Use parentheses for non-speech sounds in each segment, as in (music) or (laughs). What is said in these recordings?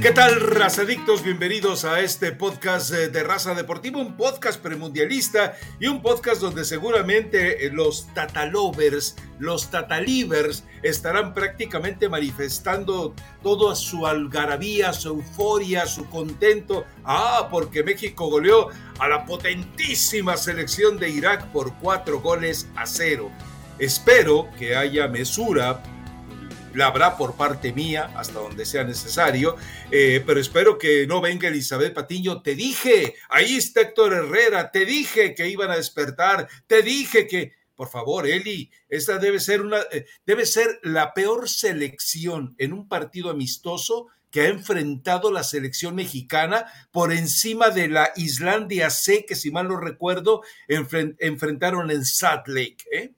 ¿Qué tal, razadictos? Bienvenidos a este podcast eh, de Raza Deportiva, un podcast premundialista y un podcast donde seguramente eh, los tatalovers, los tatalivers estarán prácticamente manifestando toda su algarabía, su euforia, su contento. Ah, porque México goleó a la potentísima selección de Irak por cuatro goles a cero. Espero que haya mesura habrá por parte mía hasta donde sea necesario, eh, pero espero que no venga Elizabeth Patiño. Te dije, ahí está Héctor Herrera, te dije que iban a despertar, te dije que, por favor, Eli, esta debe ser una, eh, debe ser la peor selección en un partido amistoso que ha enfrentado la selección mexicana por encima de la Islandia C, que si mal no recuerdo, enfrentaron en Salt Lake. ¿eh?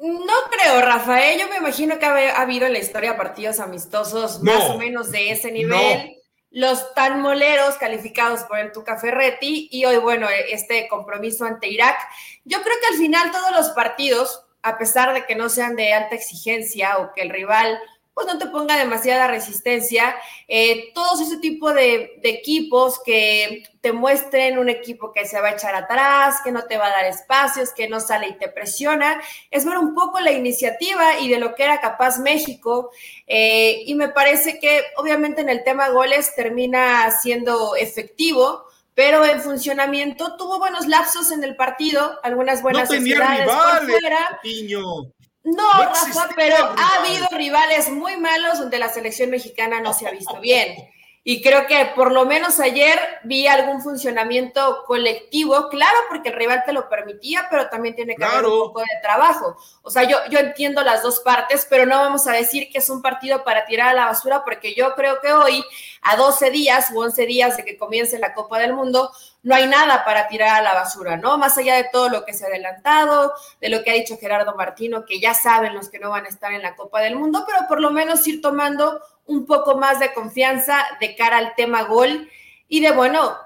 No creo, Rafael. Yo me imagino que ha, habido en la historia partidos amistosos más o menos de ese nivel. Los tan moleros calificados por el Tuca Ferretti y hoy, bueno, este compromiso ante Irak. Yo creo que al final todos los partidos, a pesar de que no sean de alta exigencia o que el rival pues no te ponga demasiada resistencia. Eh, todos ese tipo de, equipos que te muestren un equipo que se va a echar atrás, que no te va a dar espacios, que no sale y te presiona, es ver un poco la iniciativa y de lo que era capaz México. Eh, y me parece que obviamente en el tema goles termina siendo efectivo pero en funcionamiento tuvo buenos lapsos en el partido, algunas buenas no tenía rivales, por no, Rafa, pero ha habido rivales muy malos donde la selección mexicana no se ha visto bien. Y creo que por lo menos ayer vi algún funcionamiento colectivo, claro, porque el rival te lo permitía, pero también tiene que haber un poco de trabajo. O sea, yo, yo entiendo las dos partes, pero no vamos a decir que es un partido para tirar a la basura, porque yo creo que hoy, a 12 días u 11 días de que comience la Copa del Mundo, no hay nada para tirar a la basura, ¿no? Más allá de todo lo que se ha adelantado, de lo que ha dicho Gerardo Martino, que ya saben los que no van a estar en la Copa del Mundo, pero por lo menos ir tomando un poco más de confianza de cara al tema gol y de, bueno,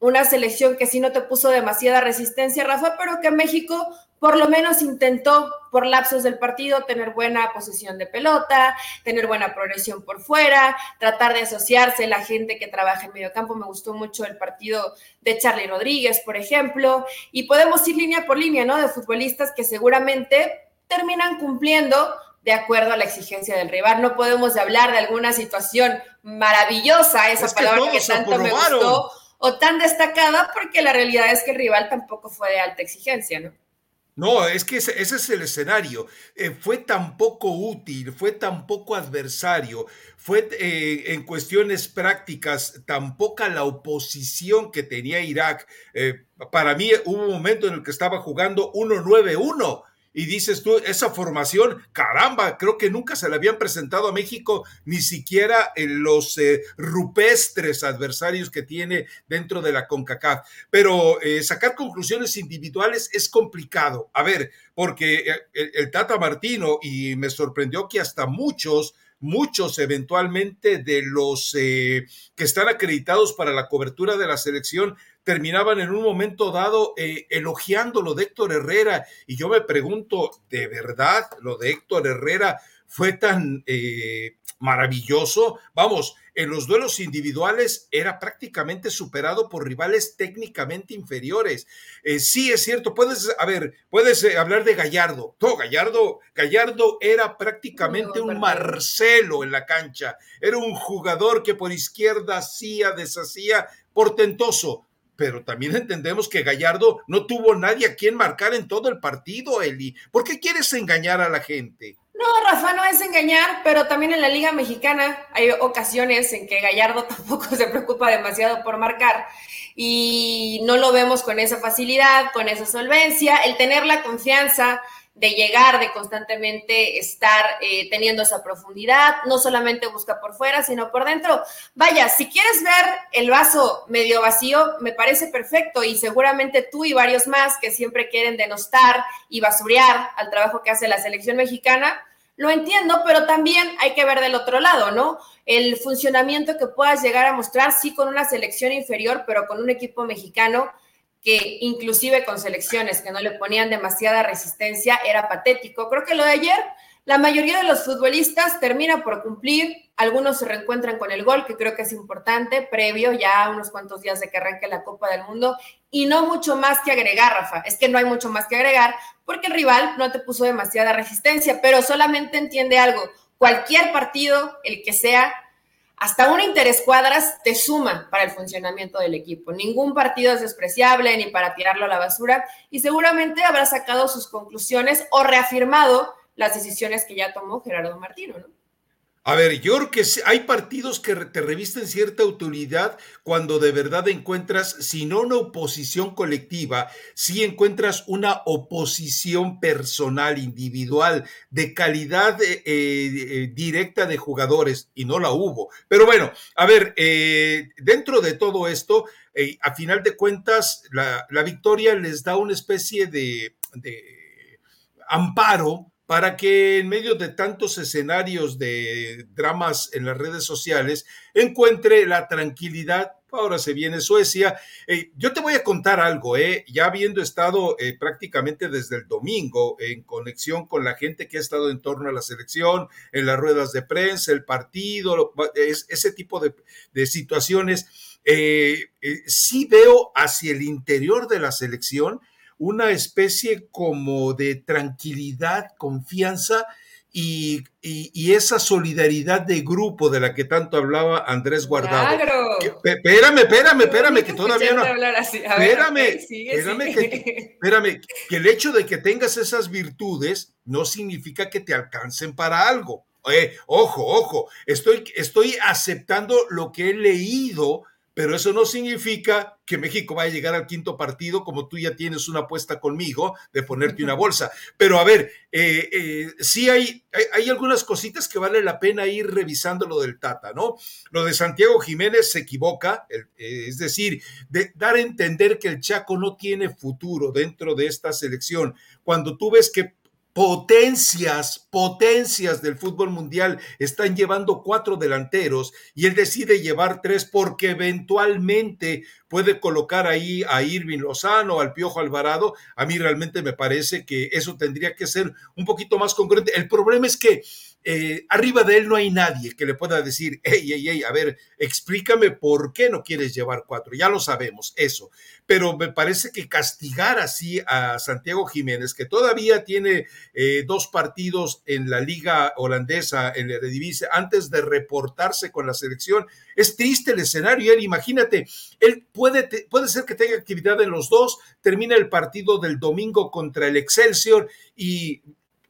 una selección que sí no te puso demasiada resistencia, Rafa, pero que México por lo menos intentó por lapsos del partido tener buena posición de pelota, tener buena progresión por fuera, tratar de asociarse la gente que trabaja en medio campo. Me gustó mucho el partido de Charlie Rodríguez, por ejemplo, y podemos ir línea por línea, ¿no? De futbolistas que seguramente terminan cumpliendo de acuerdo a la exigencia del rival. No podemos hablar de alguna situación maravillosa, esa palabra que, tanto me gustó, o tan destacada, porque la realidad es que el rival tampoco fue de alta exigencia, ¿no? No, es que ese, es el escenario. Eh, fue tan poco útil, fue tan poco adversario, fue eh, en cuestiones prácticas tan poca la oposición que tenía Irak. Eh, para mí hubo un momento en el que estaba jugando 1-9-1 y dices tú, esa formación, caramba, creo que nunca se le habían presentado a México ni siquiera en los eh, rupestres adversarios que tiene dentro de la CONCACAF. Pero eh, sacar conclusiones individuales es complicado. A ver, porque eh, el Tata Martino, y me sorprendió que hasta muchos muchos eventualmente de los que están acreditados para la cobertura de la selección terminaban en un momento dado eh, elogiando lo de Héctor Herrera. Y yo me pregunto, ¿de verdad lo de Héctor Herrera fue tan eh, maravilloso? Vamos, en los duelos individuales era prácticamente superado por rivales técnicamente inferiores. Eh, sí, es cierto, puedes, a ver, puedes hablar de Gallardo. No, Gallardo, Gallardo era prácticamente un Marcelo en la cancha. Era un jugador que por izquierda hacía, deshacía, portentoso pero también entendemos que Gallardo no tuvo nadie a quien marcar en todo el partido, Eli. ¿Por qué quieres engañar a la gente? No, Rafa, no es engañar, pero también en la Liga Mexicana hay ocasiones en que Gallardo (laughs) tampoco se preocupa demasiado por marcar y no lo vemos con esa facilidad, con esa solvencia, el tener la confianza de llegar, de constantemente estar eh, teniendo esa profundidad, no solamente busca por fuera, sino por dentro. Vaya, si quieres ver el vaso medio vacío, me parece perfecto y seguramente tú y varios más que siempre quieren denostar y basurear al trabajo que hace la selección mexicana, lo entiendo, pero también hay que ver del otro lado, ¿no? El funcionamiento que puedas llegar a mostrar, sí, con una selección inferior, pero con un equipo mexicano que inclusive con selecciones que no le ponían demasiada resistencia era patético. Creo que lo de ayer La mayoría de los futbolistas termina por cumplir, algunos se reencuentran con el gol, que creo que es importante, previo ya unos cuantos días de que arranque la Copa del Mundo, y no mucho más que agregar, Rafa. Es que no hay mucho más que agregar porque el rival no te puso demasiada resistencia, pero solamente entiende algo, cualquier partido, el que sea, hasta un interés cuadras te suma para el funcionamiento del equipo. Ningún partido es despreciable ni para tirarlo a la basura y seguramente habrá sacado sus conclusiones o reafirmado las decisiones que ya tomó Gerardo Martino, ¿no? A ver, yo creo que hay partidos que te revisten cierta autoridad cuando de verdad encuentras, si no una oposición colectiva, si encuentras una oposición personal, individual, de calidad eh, eh, directa de jugadores, y no la hubo. Pero bueno, a ver, eh, dentro de todo esto, a final de cuentas, la, victoria les da una especie de, de amparo para que en medio de tantos escenarios de dramas en las redes sociales encuentre la tranquilidad. Ahora se viene Suecia. Eh, yo te voy a contar algo, eh, ya habiendo estado eh, prácticamente desde el domingo en conexión con la gente que ha estado en torno a la selección, en las ruedas de prensa, el partido, ese tipo de, de situaciones, sí veo hacia el interior de la selección una especie como de tranquilidad, confianza y, esa solidaridad de grupo de la que tanto hablaba Andrés Guardado. Claro. espérame, espérame, espérame, que todavía no. espérame, espérame, que, espérame, que el hecho de que tengas esas virtudes no significa que te alcancen para algo. Eh, ojo, ojo, estoy, estoy aceptando lo que he leído pero eso no significa que México vaya a llegar al quinto partido como tú ya tienes una apuesta conmigo de ponerte una bolsa. Pero a ver, eh, eh, sí hay, hay, algunas cositas que vale la pena ir revisando lo del Tata, ¿no? Lo de Santiago Jiménez se equivoca, eh, es decir, de dar a entender que el Chaco no tiene futuro dentro de esta selección. Cuando tú ves que potencias, potencias del fútbol mundial están llevando cuatro delanteros y él decide llevar tres porque eventualmente puede colocar ahí a Irving Lozano, al Piojo Alvarado. A mí realmente me parece que eso tendría que ser un poquito más concreto. El problema es que eh, arriba de él no hay nadie que le pueda decir, hey, hey, hey, a ver, explícame por qué no quieres llevar cuatro. Ya lo sabemos, eso. Pero me parece que castigar así a Santiago Jiménez, que todavía tiene eh, dos partidos en la liga holandesa, en el Eredivisie, antes de reportarse con la selección, es triste el escenario. Él, imagínate, él puede, puede ser que tenga actividad en los dos, termina el partido del domingo contra el Excelsior y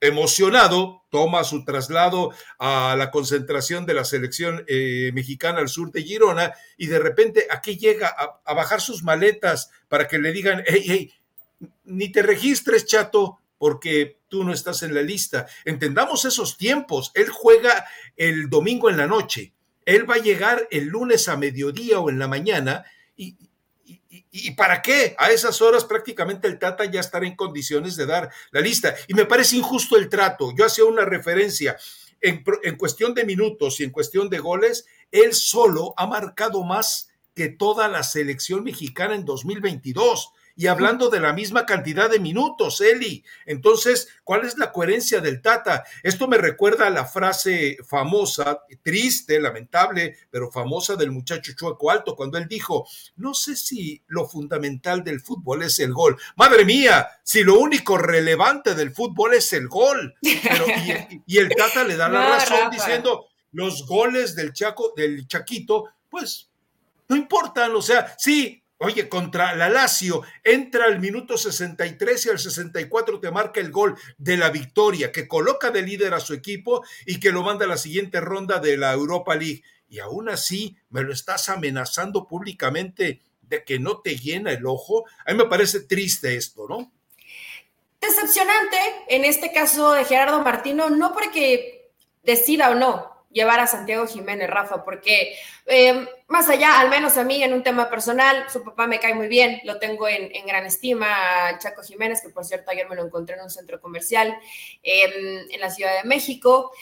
emocionado, toma su traslado a la concentración de la selección eh, mexicana al sur de Girona y de repente aquí llega a, bajar sus maletas para que le digan, hey, hey, ni te registres, chato, porque tú no estás en la lista. Entendamos esos tiempos. Él juega el domingo en la noche. Él va a llegar el lunes a mediodía o en la mañana y, ¿Y para qué? A esas horas prácticamente el Tata ya estará en condiciones de dar la lista. Y me parece injusto el trato. Yo hacía una referencia. En, en, cuestión de minutos y en cuestión de goles, él solo ha marcado más que toda la selección mexicana en 2022 y hablando de la misma cantidad de minutos, Eli. Entonces, ¿cuál es la coherencia del Tata? Esto me recuerda a la frase famosa, triste, lamentable, pero famosa del muchacho Chueco Alto, cuando él dijo, no sé si lo fundamental del fútbol es el gol. Madre mía, si lo único relevante del fútbol es el gol. y, el Tata le da la (laughs) razón diciendo, los goles del Chaco, del Chaquito, pues no importan, o sea, sí, Oye, contra la Lazio entra al minuto 63 y al 64 te marca el gol de la victoria, que coloca de líder a su equipo y que lo manda a la siguiente ronda de la Europa League. Y aún así me lo estás amenazando públicamente de que no te llena el ojo. A mí me parece triste esto, ¿no? Decepcionante en este caso de Gerardo Martino, no porque decida o no, llevar a Santiago Jiménez, Rafa, porque eh, más allá, al menos a mí en un tema personal, su papá me cae muy bien, lo tengo en, gran estima, a Chaco Jiménez, que por cierto ayer me lo encontré en un centro comercial en la Ciudad de México,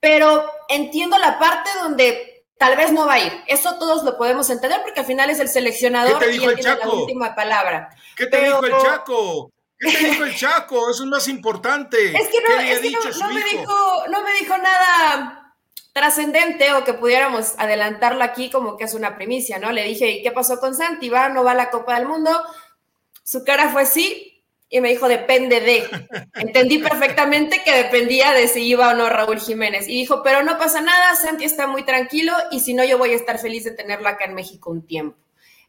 pero entiendo la parte donde tal vez no va a ir. Eso todos lo podemos entender porque al final es el seleccionador y tiene la última palabra. ¿Qué te dijo el Chaco? ¿Qué te dijo el Chaco? Eso es más importante. Es que no, es que no, me dijo, no me dijo nada trascendente o que pudiéramos adelantarlo aquí como que es una primicia, ¿no? Le dije, ¿y qué pasó con Santi? ¿Va no va a la Copa del Mundo? Su cara fue sí y me dijo, depende de. (laughs) Entendí perfectamente que dependía de si iba o no Raúl Jiménez. Y dijo, pero no pasa nada, Santi está muy tranquilo y si no, yo voy a estar feliz de tenerlo acá en México un tiempo.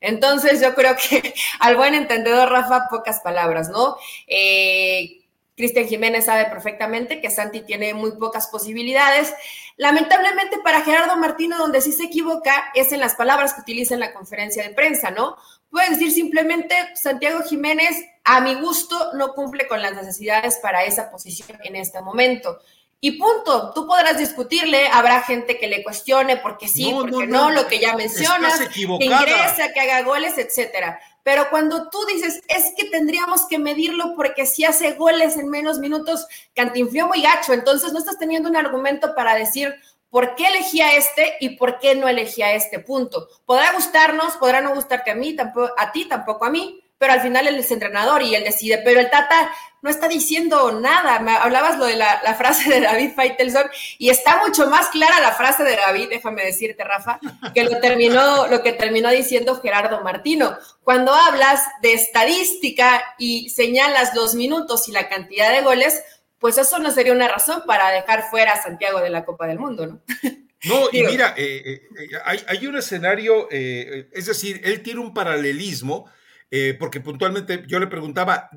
Entonces yo creo que (laughs) al buen entendedor, Rafa, pocas palabras, ¿no? Eh, Cristian Jiménez sabe perfectamente que Santi tiene muy pocas posibilidades. Lamentablemente para Gerardo Martino, donde sí se equivoca, es en las palabras que utiliza en la conferencia de prensa, ¿no? Puede decir simplemente, Santiago Jiménez, a mi gusto, no cumple con las necesidades para esa posición en este momento. Y punto, tú podrás discutirle, habrá gente que le cuestione porque sí, porque no, lo que ya mencionas, que ingresa, que haga goles, etcétera. Pero cuando tú dices, es que tendríamos que medirlo porque si hace goles en menos minutos, cantinfrió muy gacho, entonces no estás teniendo un argumento para decir por qué elegí a este y por qué no elegí a este punto. Podrá gustarnos, podrá no gustarte a mí, tampoco, a ti, tampoco a mí, pero al final él es entrenador y él decide. Pero el Tata no está diciendo nada. Me hablabas lo de la, frase de David Faitelson y está mucho más clara la frase de David, déjame decirte, Rafa, que lo, terminó, lo que terminó diciendo Gerardo Martino. Cuando hablas de estadística y señalas los minutos y la cantidad de goles, pues eso no sería una razón para dejar fuera a Santiago de la Copa del Mundo, ¿no? (laughs) No, y mira, eh, eh, eh, hay, hay, un escenario, es decir, él tiene un paralelismo eh, porque puntualmente yo le preguntaba,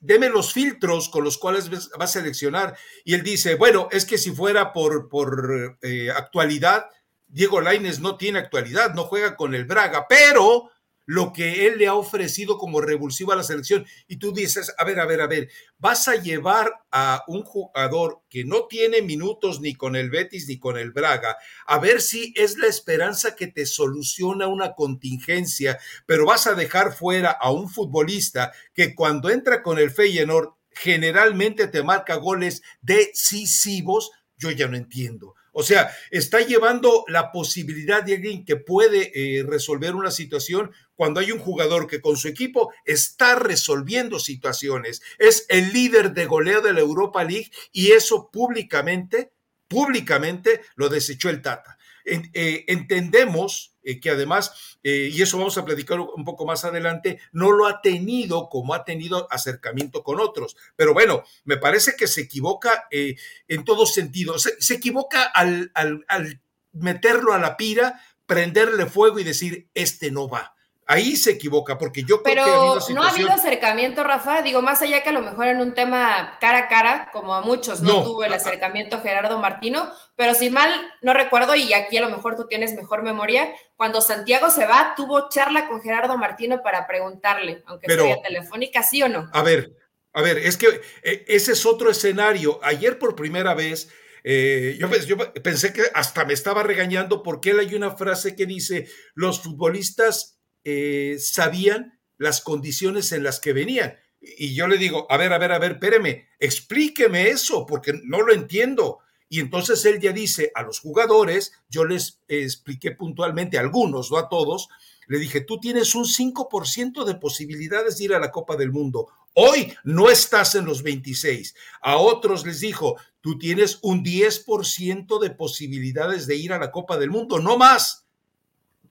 deme los filtros con los cuales va a seleccionar. Y él dice, bueno, es que si fuera por, por eh, actualidad, Diego Laines no tiene actualidad, no juega con el Braga, pero lo que él le ha ofrecido como revulsivo a la selección. Y tú dices, a ver, a ver, a ver, vas a llevar a un jugador que no tiene minutos ni con el Betis ni con el Braga, a ver si es la esperanza que te soluciona una contingencia, pero vas a dejar fuera a un futbolista que cuando entra con el Feyenoord generalmente te marca goles decisivos, yo ya no entiendo. O sea, está llevando la posibilidad de alguien que puede eh, resolver una situación cuando hay un jugador que con su equipo está resolviendo situaciones. Es el líder de goleo de la Europa League y eso públicamente, públicamente lo desechó el Tata. Eh, entendemos eh, que además, eh, y eso vamos a platicar un poco más adelante, no lo ha tenido como ha tenido acercamiento con otros. Pero bueno, me parece que se equivoca en todos sentidos. Se, equivoca al, al, al meterlo a la pira, prenderle fuego y decir, este no va ahí se equivoca, porque yo creo que no ha habido acercamiento, Rafa, digo, más allá que a lo mejor en un tema cara a cara, como a muchos no, tuvo el acercamiento Gerardo Martino, pero si mal no recuerdo, y aquí a lo mejor tú tienes mejor memoria, cuando Santiago se va, tuvo charla con Gerardo Martino para preguntarle, aunque sea telefónica, ¿sí o no? A ver, a ver, es que eh, ese es otro escenario. Ayer por primera vez... Eh, yo, yo, pensé que hasta me estaba regañando porque él hay una frase que dice, los futbolistas eh, sabían las condiciones en las que venían. Y yo le digo, a ver, a ver, a ver, espéreme, explíqueme eso, porque no lo entiendo. Y entonces él ya dice a los jugadores, yo les expliqué puntualmente a algunos, no a todos, le dije, tú tienes un 5% de posibilidades de ir a la Copa del Mundo. Hoy no estás en los 26. A otros les dijo, tú tienes un 10% de posibilidades de ir a la Copa del Mundo, no más.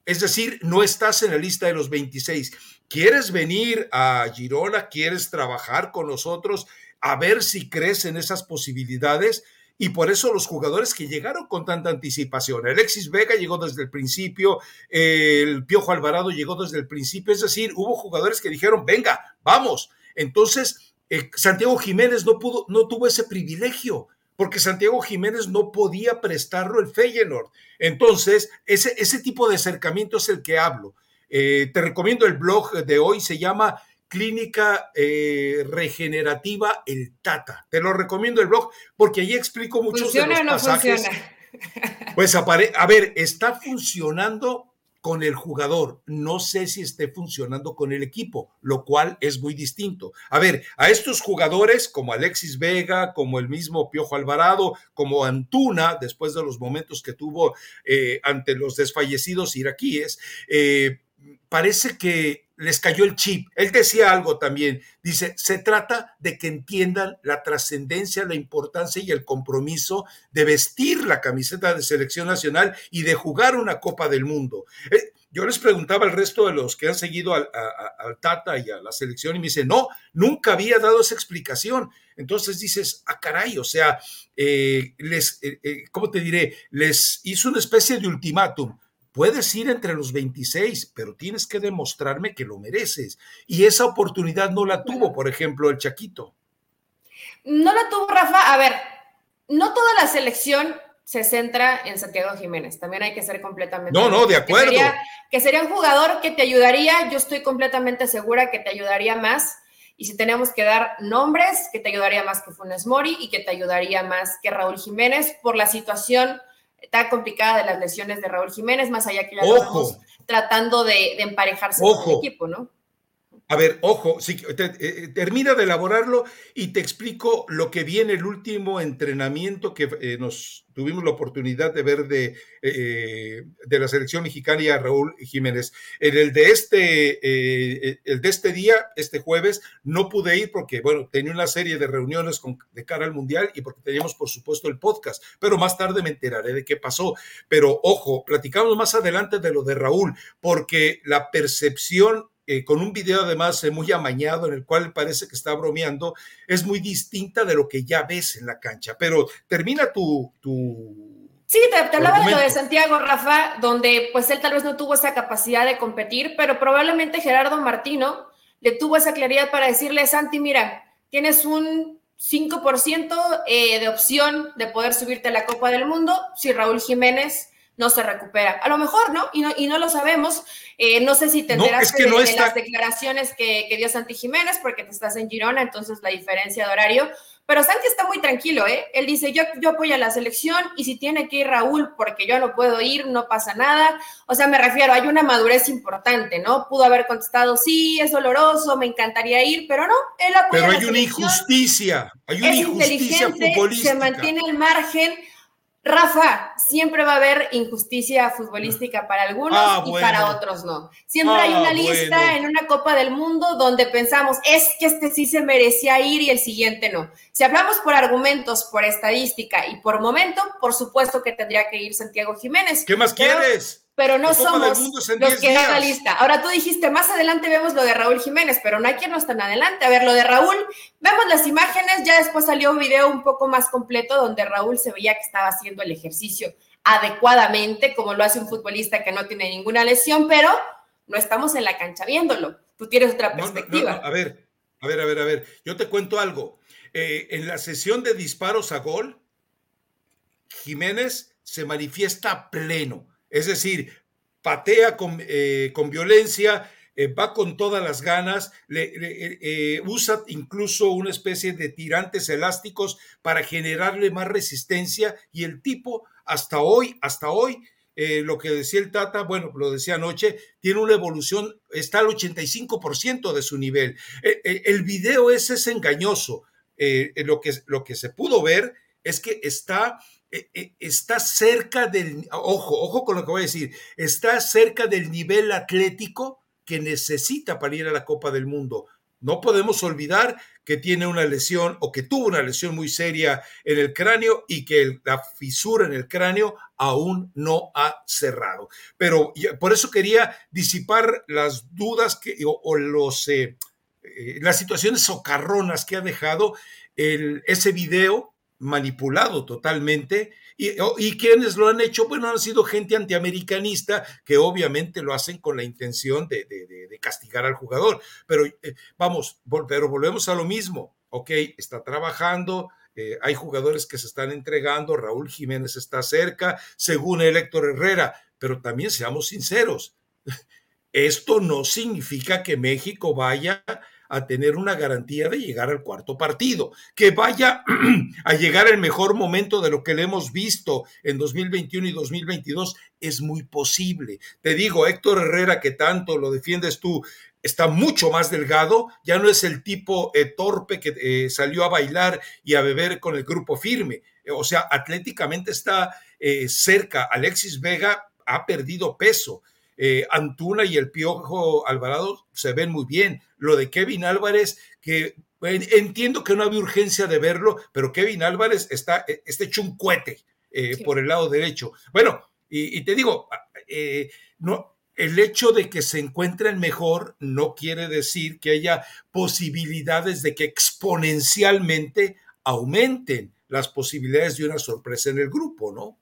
Es decir, no estás en la lista de los 26. ¿Quieres venir a Girona? ¿Quieres trabajar con nosotros? A ver si crees en esas posibilidades. Y por eso los jugadores que llegaron con tanta anticipación. Alexis Vega llegó desde el principio, el Piojo Alvarado llegó desde el principio. Es decir, hubo jugadores que dijeron, venga, vamos. Entonces, eh, Santiago Jiménez no, pudo, no tuvo ese privilegio porque Santiago Jiménez no podía prestarlo el Feyenoord. Entonces, ese, ese tipo de acercamiento es el que hablo. Eh, te recomiendo el blog de hoy, se llama Clínica eh, Regenerativa El Tata. Te lo recomiendo el blog porque ahí explico muchos de los no pasajes. Funciona? (laughs) Pues a ver, está funcionando con el jugador. No sé si esté funcionando con el equipo, lo cual es muy distinto. A ver, a estos jugadores como Alexis Vega, como el mismo Piojo Alvarado, como Antuna, después de los momentos que tuvo eh, ante los desfallecidos iraquíes, eh, parece que les cayó el chip. Él decía algo también, dice, se trata de que entiendan la trascendencia, la importancia y el compromiso de vestir la camiseta de selección nacional y de jugar una Copa del Mundo. Eh, yo les preguntaba al resto de los que han seguido al, Tata y a la selección y me dice, no, nunca había dado esa explicación. Entonces dices, ah, caray, o sea, eh, les, eh, ¿cómo te diré? Les hizo una especie de ultimátum Puedes ir entre los 26, pero tienes que demostrarme que lo mereces. Y esa oportunidad no la tuvo, por ejemplo, el Chaquito. No la tuvo Rafa. A ver, no toda la selección se centra en Santiago Jiménez. También hay que ser completamente. No, no, de acuerdo. Que sería, un jugador que te ayudaría. Yo estoy completamente segura que te ayudaría más. Y si tenemos que dar nombres, que te ayudaría más que Funes Mori y que te ayudaría más que Raúl Jiménez por la situación tan complicada de las lesiones de Raúl Jiménez, más allá que ya estamos tratando de, emparejarse con el equipo, ¿no? A ver, ojo, eh, termina de elaborarlo y te explico lo que viene el último entrenamiento que eh, nos tuvimos la oportunidad de ver de, eh, de la selección mexicana Raúl Jiménez. En el de este, el de este día, este jueves, no pude ir porque, bueno, tenía una serie de reuniones con, de cara al Mundial y porque teníamos, por supuesto, el podcast, pero más tarde me enteraré de qué pasó. Pero, ojo, platicamos más adelante de lo de Raúl, porque la percepción eh, con un video además eh, muy amañado en el cual parece que está bromeando, es muy distinta de lo que ya ves en la cancha. Pero termina tu... tu sí, te, hablaba de lo de Santiago, Rafa, donde pues él tal vez no tuvo esa capacidad de competir, pero probablemente Gerardo Martino le tuvo esa claridad para decirle, Santi, mira, tienes un 5% eh, de opción de poder subirte a la Copa del Mundo si Raúl Jiménez no se recupera. A lo mejor, ¿no? Y no, y no lo sabemos. Eh, no sé si te enteraste de, las declaraciones que, dio Santi Jiménez, porque te estás en Girona, entonces la diferencia de horario. Pero Santi está muy tranquilo, ¿eh? Él dice, yo, yo apoyo a la selección y si tiene que ir Raúl porque yo no puedo ir, no pasa nada. O sea, me refiero, hay una madurez importante, ¿no? Pudo haber contestado, sí, es doloroso, me encantaría ir, pero no, él apoya Pero hay una injusticia, hay una injusticia futbolística. Se mantiene el margen Rafa, siempre va a haber injusticia futbolística para algunos ah, y para otros no. Siempre hay una ah, lista en una Copa del Mundo donde pensamos, es que este sí se merecía ir y el siguiente no. Si hablamos por argumentos, por estadística y por momento, por supuesto que tendría que ir Santiago Jiménez. ¿Qué más quieres? Pero no somos los que dan la lista. Ahora tú dijiste, más adelante vemos lo de Raúl Jiménez, pero no hay quien no está tan adelante. A ver, lo de Raúl, vemos las imágenes, ya después salió un video un poco más completo donde Raúl se veía que estaba haciendo el ejercicio adecuadamente, como lo hace un futbolista que no tiene ninguna lesión, pero no estamos en la cancha viéndolo. Tú tienes otra perspectiva. a ver, a ver, a ver, a ver. Yo te cuento algo. Eh, en la sesión de disparos a gol, Jiménez se manifiesta pleno es decir, patea con, eh, violencia, eh, va con todas las ganas, eh, usa incluso una especie de tirantes elásticos para generarle más resistencia y el tipo hasta hoy, hasta hoy, lo que decía el Tata, bueno, lo decía anoche, tiene una evolución, está al 85% de su nivel. el video ese es engañoso. lo, que, lo que se pudo ver es que está e, e, está cerca del, ojo, ojo con lo que voy a decir, está cerca del nivel atlético que necesita para ir a la Copa del Mundo. No podemos olvidar que tiene una lesión o que tuvo una lesión muy seria en el cráneo y que la fisura en el cráneo aún no ha cerrado. Pero por eso quería disipar las dudas que, o, los, eh, eh, las situaciones socarronas que ha dejado el, ese video manipulado totalmente. Y, quienes lo han hecho, bueno, han sido gente antiamericanista que obviamente lo hacen con la intención de, castigar al jugador. Pero eh, vamos, pero volvemos a lo mismo. Ok, está trabajando, eh, hay jugadores que se están entregando, Raúl Jiménez está cerca, según el Herrera, pero también seamos sinceros, (laughs) esto no significa que México vaya a tener una garantía de llegar al cuarto partido, que vaya (clears throat) a llegar el mejor momento de lo que le hemos visto en 2021 y 2022, es muy posible. Te digo, Héctor Herrera, que tanto lo defiendes tú, está mucho más delgado, ya no es el tipo eh, torpe que eh, salió a bailar y a beber con el grupo firme. O sea, atléticamente está eh, cerca. Alexis Vega ha perdido peso. eh, Antuna y el Piojo Alvarado se ven muy bien. Lo de Kevin Álvarez, que entiendo que no había urgencia de verlo, pero Kevin Álvarez está, está hecho un cohete por el lado derecho. Bueno, y, te digo, no, el hecho de que se encuentren mejor no quiere decir que haya posibilidades de que exponencialmente aumenten las posibilidades de una sorpresa en el grupo, ¿no?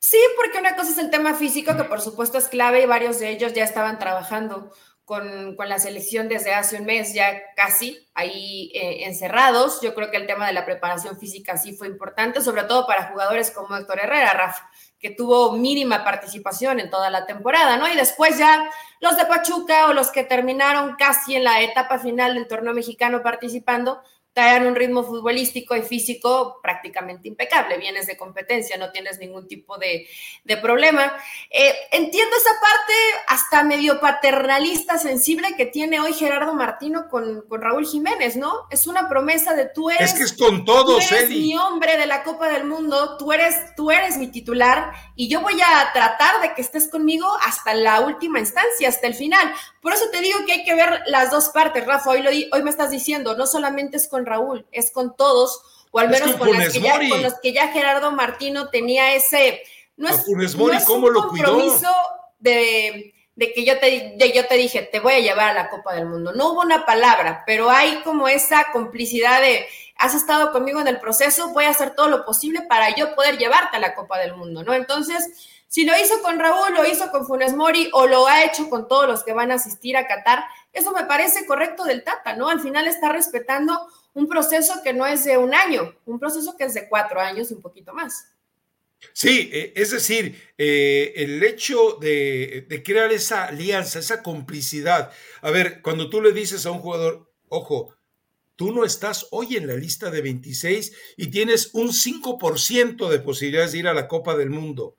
Sí, porque una cosa es el tema físico, que por supuesto es clave y varios de ellos ya estaban trabajando con, la selección desde hace un mes, ya casi ahí eh, encerrados. Yo creo que el tema de la preparación física sí fue importante, sobre todo para jugadores como Héctor Herrera, Rafa, que tuvo mínima participación en toda la temporada, ¿no? Y después ya los de Pachuca o los que terminaron casi en la etapa final del torneo mexicano participando, traer un ritmo futbolístico y físico prácticamente impecable. Vienes de competencia, no tienes ningún tipo de, problema. Eh, entiendo esa parte hasta medio paternalista, sensible que tiene hoy Gerardo Martino con, Raúl Jiménez, ¿no? Es una promesa de tú eres. Es que es con todos, tú eres mi hombre de la Copa del Mundo, tú eres, tú eres mi titular y yo voy a tratar de que estés conmigo hasta la última instancia, hasta el final. Por eso te digo que hay que ver las dos partes, Rafa. Hoy, lo, hoy me estás diciendo, no solamente es con Raúl, es con todos, o al menos con, los que ya Gerardo Martino tenía ese, no es, un compromiso de, que yo te, yo te dije, te voy a llevar a la Copa del Mundo. No hubo una palabra, pero hay como esa complicidad de, has estado conmigo en el proceso, voy a hacer todo lo posible para yo poder llevarte a la Copa del Mundo, ¿no? Entonces, si lo hizo con Raúl, lo hizo con Funes Mori o lo ha hecho con todos los que van a asistir a Qatar, eso me parece correcto del Tata, ¿no? Al final está respetando un proceso que no es de un año, un proceso que es de cuatro años y un poquito más. Sí, eh, es decir, eh, el hecho de, crear esa alianza, esa complicidad. A ver, cuando tú le dices a un jugador, ojo, tú no estás hoy en la lista de 26 y tienes un 5% de posibilidades de ir a la Copa del Mundo.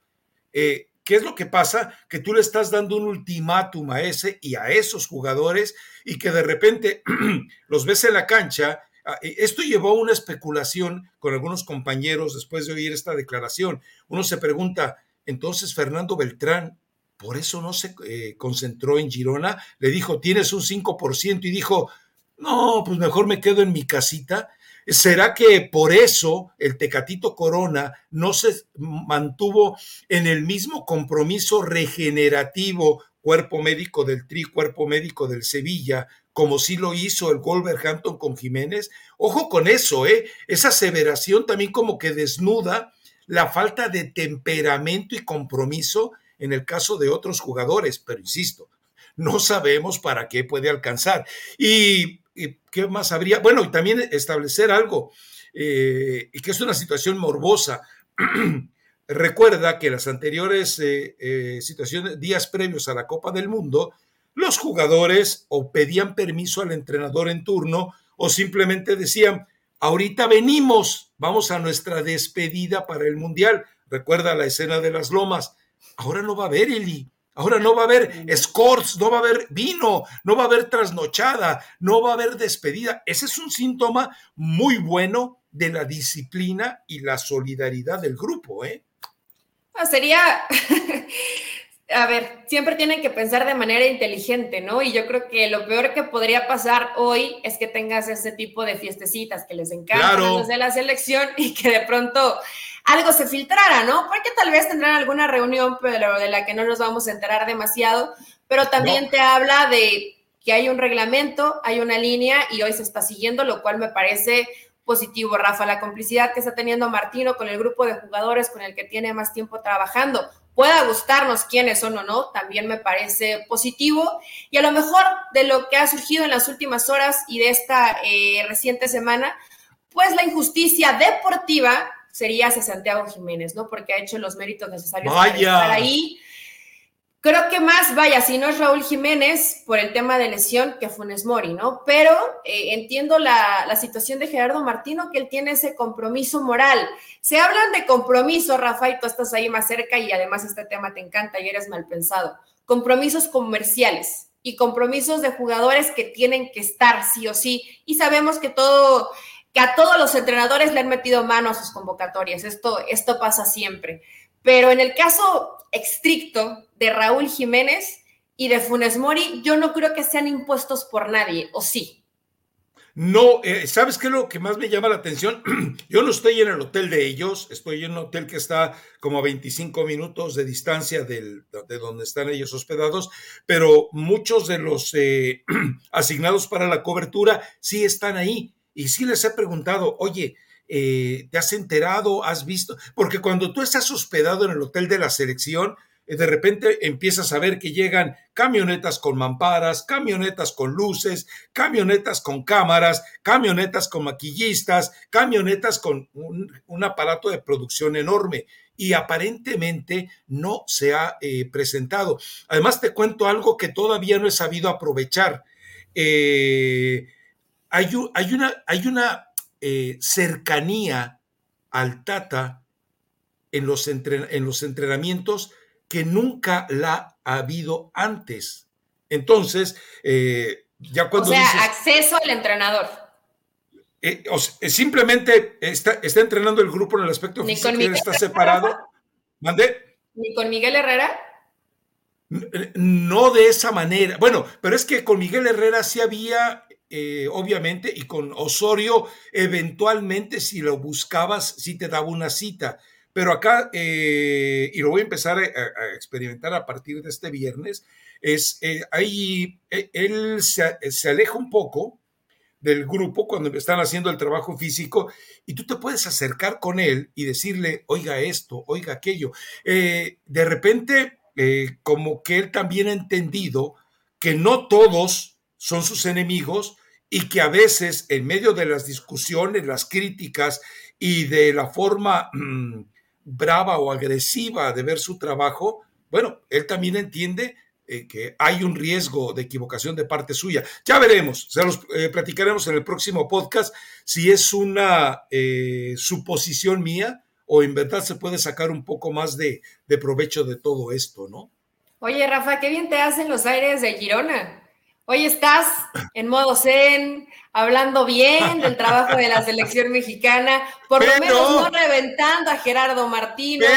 Eh, ¿Qué es lo que pasa? Que tú le estás dando un ultimátum a ese y a esos jugadores y que de repente (clears throat) los ves en la cancha esto llevó a una especulación con algunos compañeros después de oír esta declaración. Uno se pregunta, entonces Fernando Beltrán, por eso no se eh, concentró en Girona, le dijo, tienes un 5% y dijo, no, pues mejor me quedo en mi casita. ¿Será que por eso el Tecatito Corona no se mantuvo en el mismo compromiso regenerativo cuerpo médico del Tri, cuerpo médico del Sevilla, como sí lo hizo el Wolverhampton con Jiménez. Ojo con eso, ¿eh? Esa aseveración también como que desnuda la falta de temperamento y compromiso en el caso de otros jugadores, pero insisto, no sabemos para qué puede alcanzar. ¿Y, qué más habría? Bueno, y también establecer algo, eh, y que es una situación morbosa. (clears throat) Recuerda que las anteriores eh, eh, situaciones, días previos a la Copa del Mundo, los jugadores o pedían permiso al entrenador en turno o simplemente decían, ahorita venimos, vamos a nuestra despedida para el Mundial. Recuerda la escena de las lomas. Ahora no va a haber, Eli. Ahora no va a haber scores, no va a haber vino, no va a haber trasnochada, no va a haber despedida. Ese es un síntoma muy bueno de la disciplina y la solidaridad del grupo, ¿eh? Ah, sería, a ver, siempre tienen que pensar de manera inteligente, ¿no? Y yo creo que lo peor que podría pasar hoy es que tengas ese tipo de fiestecitas que les encantan los de la selección (laughs) y que de pronto algo se filtrara, ¿no? Porque tal vez tendrán alguna reunión pero de la que no nos vamos a enterar demasiado, pero también te habla de que hay un reglamento, hay una línea y hoy se está siguiendo, lo cual me parece positivo, Rafa, la complicidad que está teniendo Martino con el grupo de jugadores con el que tiene más tiempo trabajando pueda gustarnos quiénes son o no, también me parece positivo. Y a lo mejor de lo que ha surgido en las últimas horas y de esta eh, reciente semana, pues la injusticia deportiva sería hacia Santiago Jiménez, ¿no? Porque ha hecho los méritos necesarios para estar ahí. Creo que más, vaya, si no es Raúl Jiménez por el tema de lesión que Funes Mori, ¿no? Pero eh, entiendo la, la, situación de Gerardo Martino, que él tiene ese compromiso moral. Se hablan de compromiso, Rafael, tú estás ahí más cerca y además este tema te encanta y eres mal pensado. Compromisos comerciales y compromisos de jugadores que tienen que estar sí o sí. Y sabemos que todo, que a todos los entrenadores le han metido mano a sus convocatorias. Esto, esto pasa siempre Pero en el caso estricto de Raúl Jiménez y de Funes Mori, yo no creo que sean impuestos por nadie, ¿o sí? No, eh, ¿sabes qué es lo que más me llama la atención? (clears throat) Yo no estoy en el hotel de ellos, estoy en un hotel que está como a 25 minutos de distancia de donde están ellos hospedados, pero muchos de los eh, (clears throat) asignados para la cobertura sí están ahí. Y sí les he preguntado, oye, eh, ¿te has enterado? ¿Has visto? Porque cuando tú estás hospedado en el hotel de la selección, eh, de repente empiezas a ver que llegan camionetas con mamparas, camionetas con luces, camionetas con cámaras, camionetas con maquillistas, camionetas con un, aparato de producción enorme y aparentemente no se ha eh, presentado. Además te cuento algo que todavía no he sabido aprovechar. Hay, una, hay una cercanía al Tata en los, en los entrenamientos que nunca la ha habido antes. Entonces, eh, ya cuando... O sea, acceso al entrenador. Eh, simplemente está, está, entrenando el grupo en el aspecto físico, está separado. ¿Mandé? ¿Ni con Miguel Herrera? No de esa manera. Bueno, pero es que con Miguel Herrera sí había, eh, obviamente, y con Osorio, eventualmente, si lo buscabas, sí te daba una cita. Pero acá, eh, y lo voy a empezar a, experimentar a partir de este viernes, es eh, ahí eh, él se, aleja un poco del grupo cuando están haciendo el trabajo físico y tú te puedes acercar con él y decirle, oiga esto, oiga aquello. de repente, como que él también ha entendido que no todos son sus enemigos y que a veces en medio de las discusiones, las críticas y de la forma... Mm, brava o agresiva de ver su trabajo, bueno, él también entiende eh, que hay un riesgo de equivocación de parte suya. Ya veremos, se los eh, platicaremos en el próximo podcast si es una eh, suposición mía o en verdad se puede sacar un poco más de, de provecho de todo esto, ¿no? Oye, Rafa, qué bien te hacen los aires de Girona. Hoy estás en modo zen, hablando bien del trabajo de la selección mexicana, por lo menos no reventando a Gerardo Martino,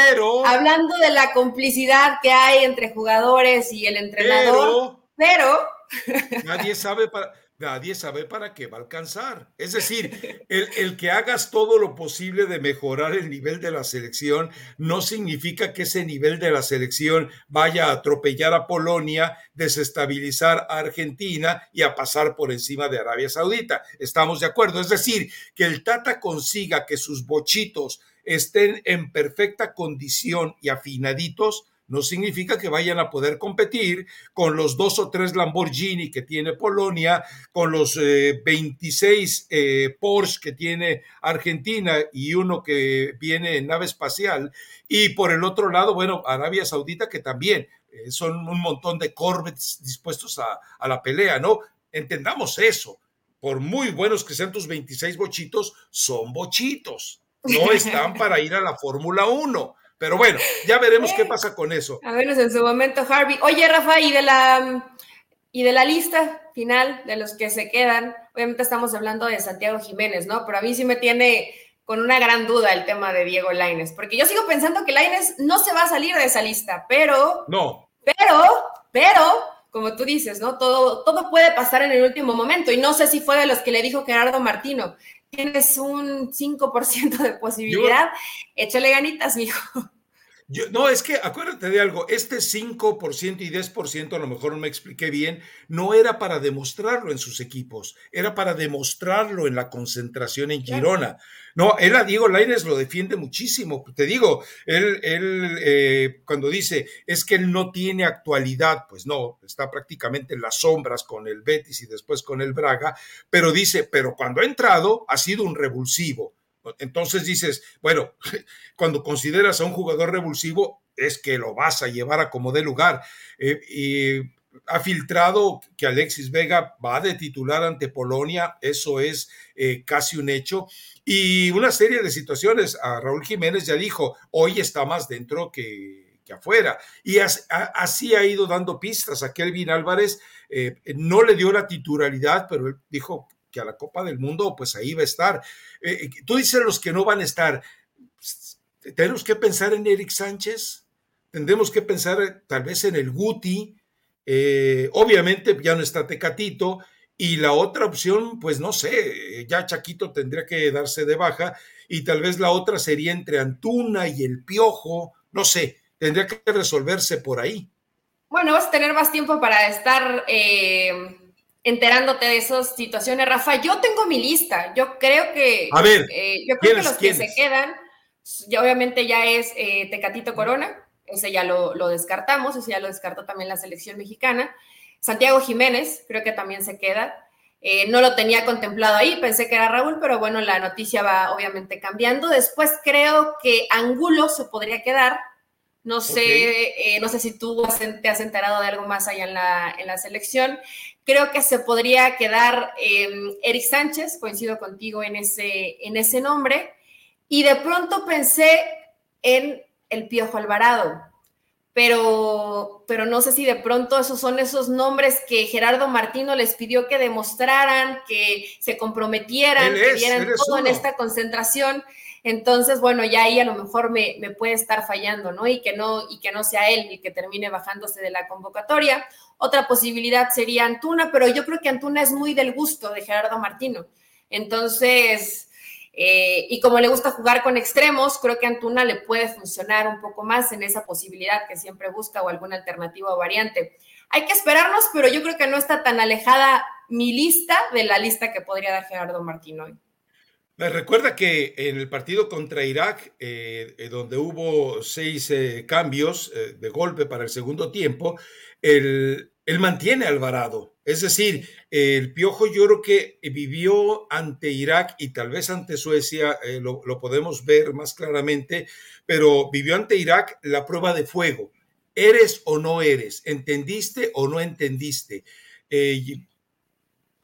hablando de la complicidad que hay entre jugadores y el entrenador, pero, pero nadie sabe para nadie sabe para qué va a alcanzar. Es decir, el, que hagas todo lo posible de mejorar el nivel de la selección no significa que ese nivel de la selección vaya a atropellar a Polonia, desestabilizar a Argentina y a pasar por encima de Arabia Saudita. Estamos de acuerdo. Es decir, que el Tata consiga que sus bochitos estén en perfecta condición y afinaditos no significa que vayan a poder competir con los dos o tres Lamborghini que tiene Polonia, con los 26 eh, eh, Porsche que tiene Argentina y uno que viene en nave espacial. Y por el otro lado, bueno, Arabia Saudita que también eh, son un montón de Corvettes dispuestos a, a la pelea, ¿no? Entendamos eso. Por muy buenos que sean tus 26 bochitos, son bochitos. No (laughs) están para ir a la Fórmula 1 pero bueno, ya veremos qué pasa con eso. A vernos en su momento, Harvey. Oye, Rafa, y de la y de la lista final de los que se quedan, obviamente estamos hablando de Santiago Jiménez, ¿no? Pero a mí sí me tiene con una gran duda el tema de Diego Laines, porque yo sigo pensando que Laines no se va a salir de esa lista, pero no. Pero, pero como tú dices, ¿no? Todo, todo puede pasar en el último momento. Y no sé si fue de los que le dijo Gerardo Martino tienes un 5% de posibilidad, échale ganitas, mijo. Yo, no, es que acuérdate de algo, este 5% y 10%, a lo mejor no me expliqué bien, no era para demostrarlo en sus equipos, era para demostrarlo en la concentración en Girona. No, él a Diego Lainez lo defiende muchísimo. Te digo, él, él eh, cuando dice es que él no tiene actualidad, pues no, está prácticamente en las sombras con el Betis y después con el Braga, pero dice, pero cuando ha entrado ha sido un revulsivo entonces dices, bueno, (laughs) cuando consideras a un jugador revulsivo, es que lo vas a llevar a como de lugar. Eh, y ha filtrado que Alexis Vega va de titular ante Polonia, eso es eh, casi un hecho. Y una serie de situaciones, a Raúl Jiménez ya dijo, hoy está más dentro que, afuera. Y así ha ido dando pistas a Kelvin Álvarez. Eh, no le dio la titularidad, pero él dijo que a la Copa del Mundo, pues ahí va a estar. Eh, tú dices los que no van a estar. tenemos que pensar en Eric Sánchez, tendremos que pensar tal vez en el Guti, obviamente ya no está Tecatito, y la otra opción, pues no sé, ya Chaquito tendría que darse de baja, y tal vez la otra sería entre Antuna y el Piojo, no sé, tendría que resolverse por ahí. Bueno, vas a tener más tiempo para estar eh, enterándote de esas situaciones, Rafa. Yo tengo mi lista. Yo creo que. A ver. Eh, yo creo que los que se quedan, ya obviamente ya es eh, Tecatito Corona. Ese ya lo, lo, descartamos. Ese ya lo descartó también la selección mexicana. Santiago Jiménez, creo que también se queda. no lo tenía contemplado ahí, pensé que era Raúl, pero bueno, la noticia va obviamente cambiando. Después creo que Angulo se podría quedar no sé, eh, no sé si tú te has enterado de algo más allá en la, en la selección. Creo que se podría quedar em, Eric Sánchez, coincido contigo en ese, en ese nombre. Y de pronto pensé en el Piojo Alvarado, pero, pero no sé si de pronto esos son esos nombres que Gerardo Martino les pidió que demostraran, que se comprometieran, que dieran todo en esta concentración. Entonces, bueno, ya ahí a lo mejor me, puede estar fallando, ¿no? Y que no, y que no sea él y que termine bajándose de la convocatoria. Otra posibilidad sería Antuna, pero yo creo que Antuna es muy del gusto de Gerardo Martino. Entonces, eh, y como le gusta jugar con extremos, creo que Antuna le puede funcionar un poco más en esa posibilidad que siempre busca o alguna alternativa o variante. Hay que esperarnos, pero yo creo que no está tan alejada mi lista de la lista que podría dar Gerardo Martino hoy. Me recuerda que en el partido contra Irak, eh, eh, donde hubo seis cambios de golpe para el segundo tiempo, él, mantiene Alvarado. Es decir, el Piojo yo creo que vivió ante Irak y tal vez ante Suecia, lo, lo, podemos ver más claramente, pero vivió ante Irak la prueba de fuego. ¿Eres o no eres? ¿Entendiste o no entendiste?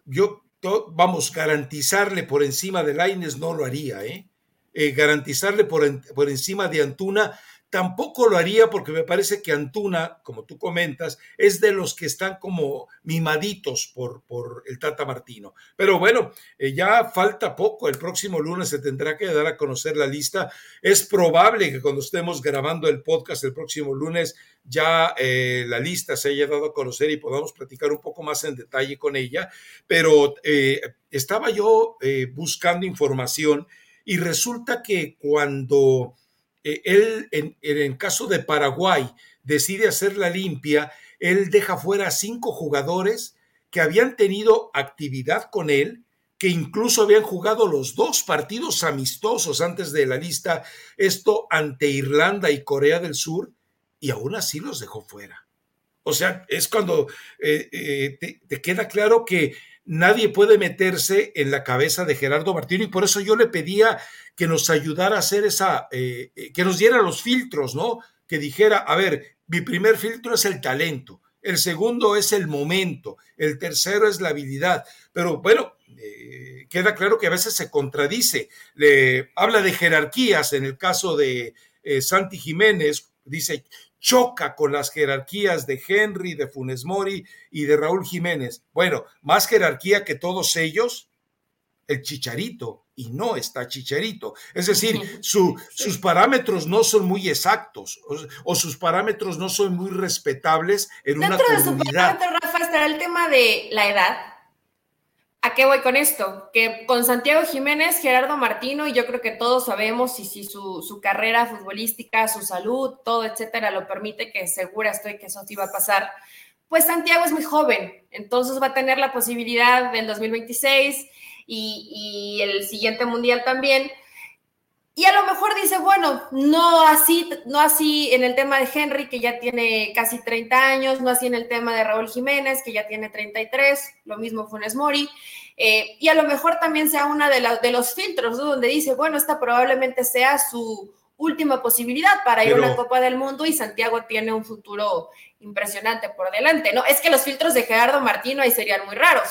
yo vamos, garantizarle por encima de Laines no lo haría, ¿eh? eh garantizarle por, por encima de Antuna Tampoco lo haría porque me parece que Antuna, como tú comentas, es de los que están como mimaditos por, por el Tata Martino. Pero bueno, eh, ya falta poco. El próximo lunes se tendrá que dar a conocer la lista. Es probable que cuando estemos grabando el podcast el próximo lunes ya eh, la lista se haya dado a conocer y podamos platicar un poco más en detalle con ella. Pero eh, estaba yo buscando información y resulta que cuando eh, él, en, el caso de Paraguay, decide hacer la limpia, él deja fuera a cinco jugadores que habían tenido actividad con él, que incluso habían jugado los dos partidos amistosos antes de la lista, esto ante Irlanda y Corea del Sur, y aún así los dejó fuera. O sea, es cuando eh, eh, te, queda claro que nadie puede meterse en la cabeza de Gerardo Martino y por eso yo le pedía que nos ayudara a hacer esa, eh, eh, que nos diera los filtros, ¿no? Que dijera, a ver, mi primer filtro es el talento, el segundo es el momento, el tercero es la habilidad, pero bueno, eh, queda claro que a veces se contradice, le, habla de jerarquías en el caso de Santi Jiménez, dice, choca con las jerarquías de Henry, de Funes Mori y de Raúl Jiménez. Bueno, más jerarquía que todos ellos, el Chicharito, y no está Chicharito. Es decir, (laughs) sus parámetros no son muy exactos o, sus parámetros no son muy respetables en una comunidad. Dentro de su parámetro, Rafa, estará el tema de la edad ¿A qué voy con esto? Que con Santiago Jiménez, Gerardo Martino, y yo creo que todos sabemos, y si su, carrera futbolística, su salud, todo, etcétera, lo permite, que segura estoy que eso sí va a pasar, pues Santiago es muy joven, entonces va a tener la posibilidad del 2026 y, y el siguiente mundial también. Y a lo mejor dice, bueno, no así, no así en el tema de Henry, que ya tiene casi 30 años, no así en el tema de Raúl Jiménez, que ya tiene 33, lo mismo Funes Mori. Eh, y a lo mejor también sea una de, de los filtros, donde dice, bueno, esta probablemente sea su última posibilidad para ir a una Copa del Mundo y Santiago tiene un futuro impresionante por delante, ¿no? Es que los filtros de Gerardo Martino ahí serían muy raros,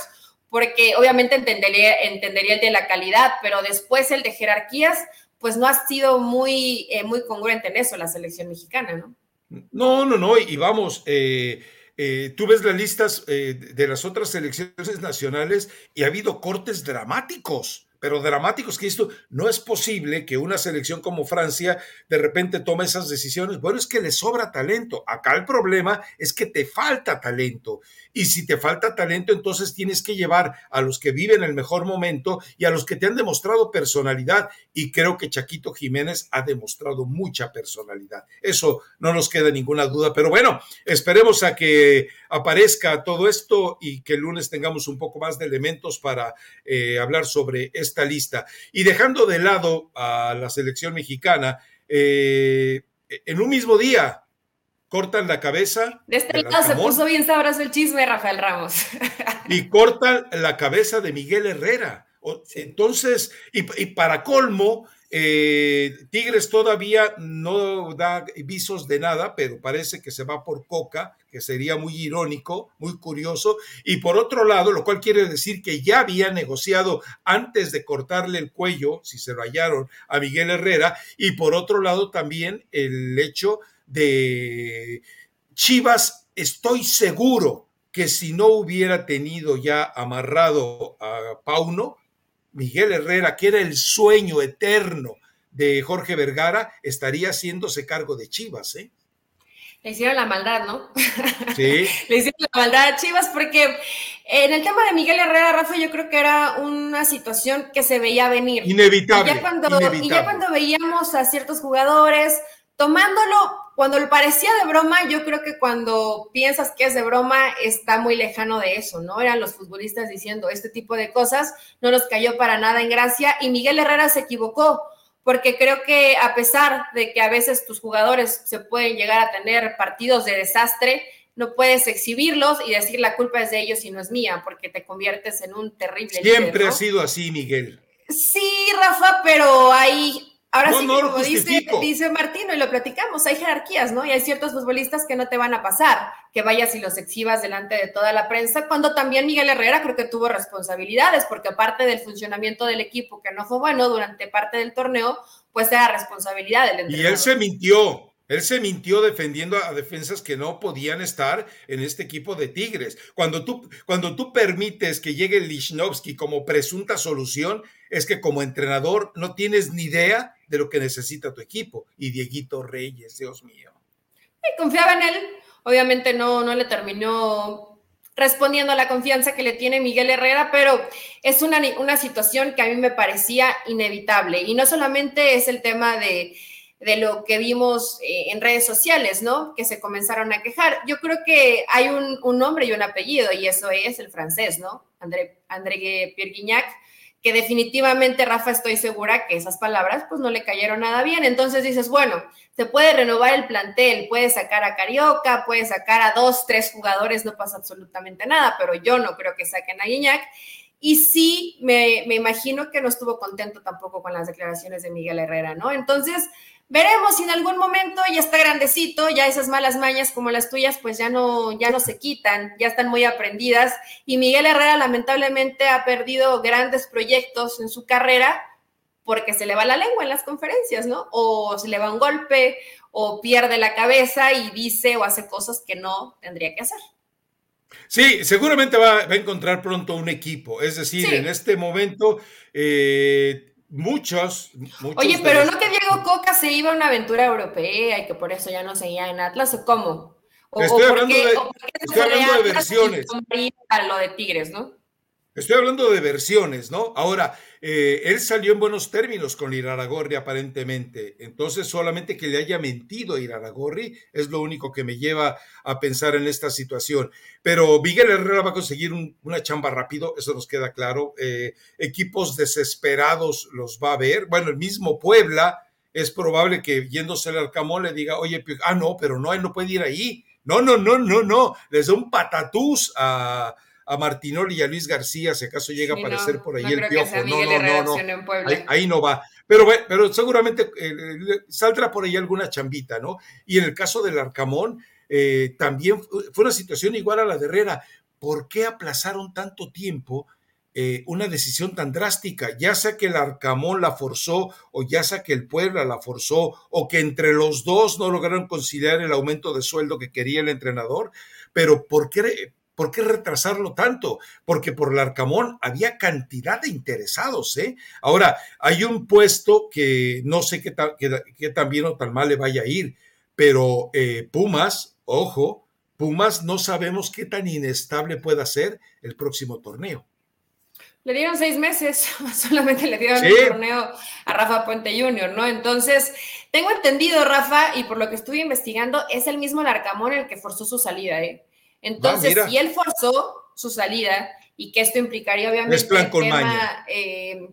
porque obviamente entendería, entendería el de la calidad, pero después el de jerarquías, pues no ha sido muy, eh, muy congruente en eso la selección mexicana, ¿no? No, no, no, y vamos, eh, eh, tú ves las listas de las otras selecciones nacionales y ha habido cortes dramáticos. Pero dramáticos que esto no es posible que una selección como Francia de repente tome esas decisiones. Bueno, es que le sobra talento. Acá el problema es que te falta talento. Y si te falta talento, entonces tienes que llevar a los que viven el mejor momento y a los que te han demostrado personalidad. Y creo que Chaquito Jiménez ha demostrado mucha personalidad. Eso no nos queda ninguna duda. Pero bueno, esperemos a que aparezca todo esto y que el lunes tengamos un poco más de elementos para eh, hablar sobre esta lista. Y dejando de lado a la selección mexicana, eh, en un mismo día, cortan la cabeza. De este lado se puso bien sabroso el chisme, Rafael Ramos. (laughs) Y cortan la cabeza de Miguel Herrera. Entonces, y, para colmo, eh, Tigres todavía no da visos de nada, pero parece que se va por Coca, que sería muy irónico, muy curioso. Y por otro lado, lo cual quiere decir que ya había negociado antes de cortarle el cuello, si se lo hallaron, a Miguel Herrera. Y por otro lado, también el hecho de Chivas, estoy seguro que si no hubiera tenido ya amarrado a Pauno, Miguel Herrera, que era el sueño eterno de Jorge Vergara, estaría haciéndose cargo de Chivas, ¿eh? Le hicieron la maldad, ¿no? Sí. (laughs) Le hicieron la maldad a Chivas porque en el tema de Miguel Herrera, Rafa, yo creo que era una situación que se veía venir. Inevitable. Y ya cuando, Y ya cuando veíamos a ciertos jugadores tomándolo, cuando le parecía de broma, yo creo que cuando piensas que es de broma, está muy lejano de eso, ¿no? Eran los futbolistas diciendo este tipo de cosas, no nos cayó para nada en gracia y Miguel Herrera se equivocó, porque creo que a pesar de que a veces tus jugadores se pueden llegar a tener partidos de desastre, no puedes exhibirlos y decir la culpa es de ellos y no es mía, porque te conviertes en un terrible. Siempre ha sido así, Miguel. Sí, Rafa, pero hay Ahora sí, como dice, dice, Martino, y lo platicamos, hay jerarquías, ¿no? Y hay ciertos futbolistas que no te van a pasar, que vayas y los exhibas delante de toda la prensa, cuando también Miguel Herrera creo que tuvo responsabilidades, porque aparte del funcionamiento del equipo, que no fue bueno durante parte del torneo, pues era responsabilidad del entrenador. Y él se mintió, él se mintió defendiendo a defensas que no podían estar en este equipo de Tigres. Cuando tú, cuando tú permites que llegue Lichnowsky como presunta solución, es que como entrenador no tienes ni idea de lo que necesita tu equipo. Y Dieguito Reyes, Dios mío. Confiaba en él. Obviamente no, no le terminó respondiendo a la confianza que le tiene Miguel Herrera, pero es una, una situación que a mí me parecía inevitable. Y no solamente es el tema de de lo que vimos eh, en redes sociales, ¿no? Que se comenzaron a quejar. Yo creo que hay un, nombre y un apellido, y eso es el francés, ¿no? André, André Pierre Guignac, que definitivamente, Rafa, estoy segura que esas palabras pues no le cayeron nada bien. Entonces dices, bueno, se puede renovar el plantel, puede sacar a Carioca, puede sacar a dos, tres jugadores, no pasa absolutamente nada, pero yo no creo que saquen a Guignac. Y sí, me, me imagino que no estuvo contento tampoco con las declaraciones de Miguel Herrera, ¿no? Entonces, Veremos si en algún momento ya está grandecito, ya esas malas mañas como las tuyas, pues ya no, ya no se quitan, ya están muy aprendidas. Y Miguel Herrera lamentablemente ha perdido grandes proyectos en su carrera porque se le va la lengua en las conferencias, ¿no? O se le va un golpe, o pierde la cabeza y dice o hace cosas que no tendría que hacer. Sí, seguramente va, a encontrar pronto un equipo. Es decir, en este momento eh, Muchos, Oye, pero no que Diego Coca se iba a una aventura europea y que por eso ya no seguía en Atlas, ¿o cómo? estoy hablando, de, estoy hablando de versiones. Lo de Tigres, ¿no? Estoy hablando de versiones, ¿no? Ahora, eh, él salió en buenos términos con Iraragorri aparentemente, entonces solamente que le haya mentido a Iraragorri es lo único que me lleva a pensar en esta situación. Pero Miguel Herrera va a conseguir una chamba rápido, eso nos queda claro. Eh, equipos desesperados los va a ver. Bueno, el mismo Puebla es probable que yéndose al Arcamón le diga, oye, ah, no, pero no, él no puede ir ahí. No, no, no, no, no. Les da un patatús a a Martinoli y a Luis García, si acaso llega a aparecer por ahí el piojo. No, no, no, no. Ahí, no va. Pero, pero seguramente eh, saldrá por ahí alguna chambita, ¿no? Y en el caso del Arcamón, eh, también fue una situación igual a la de Herrera. ¿Por qué aplazaron tanto tiempo eh, una decisión tan drástica? Ya sea que el Arcamón la forzó, o ya sea que el Puebla la forzó, o que entre los dos no lograron conciliar el aumento de sueldo que quería el entrenador. Pero ¿por qué, ¿por qué retrasarlo tanto? Porque por Larcamón había cantidad de interesados, ¿eh? Ahora, hay un puesto que no sé qué, tan bien o tan mal le vaya a ir, pero eh, Pumas, ojo, Pumas no sabemos qué tan inestable pueda ser el próximo torneo. Le dieron seis meses, (laughs) solamente le dieron el torneo a Rafa Puente Jr., ¿no? Entonces, tengo entendido, Rafa, y por lo que estuve investigando, es el mismo Larcamón el que forzó su salida, ¿eh? Entonces, si él forzó su salida y que esto implicaría obviamente es plan con tema, eh,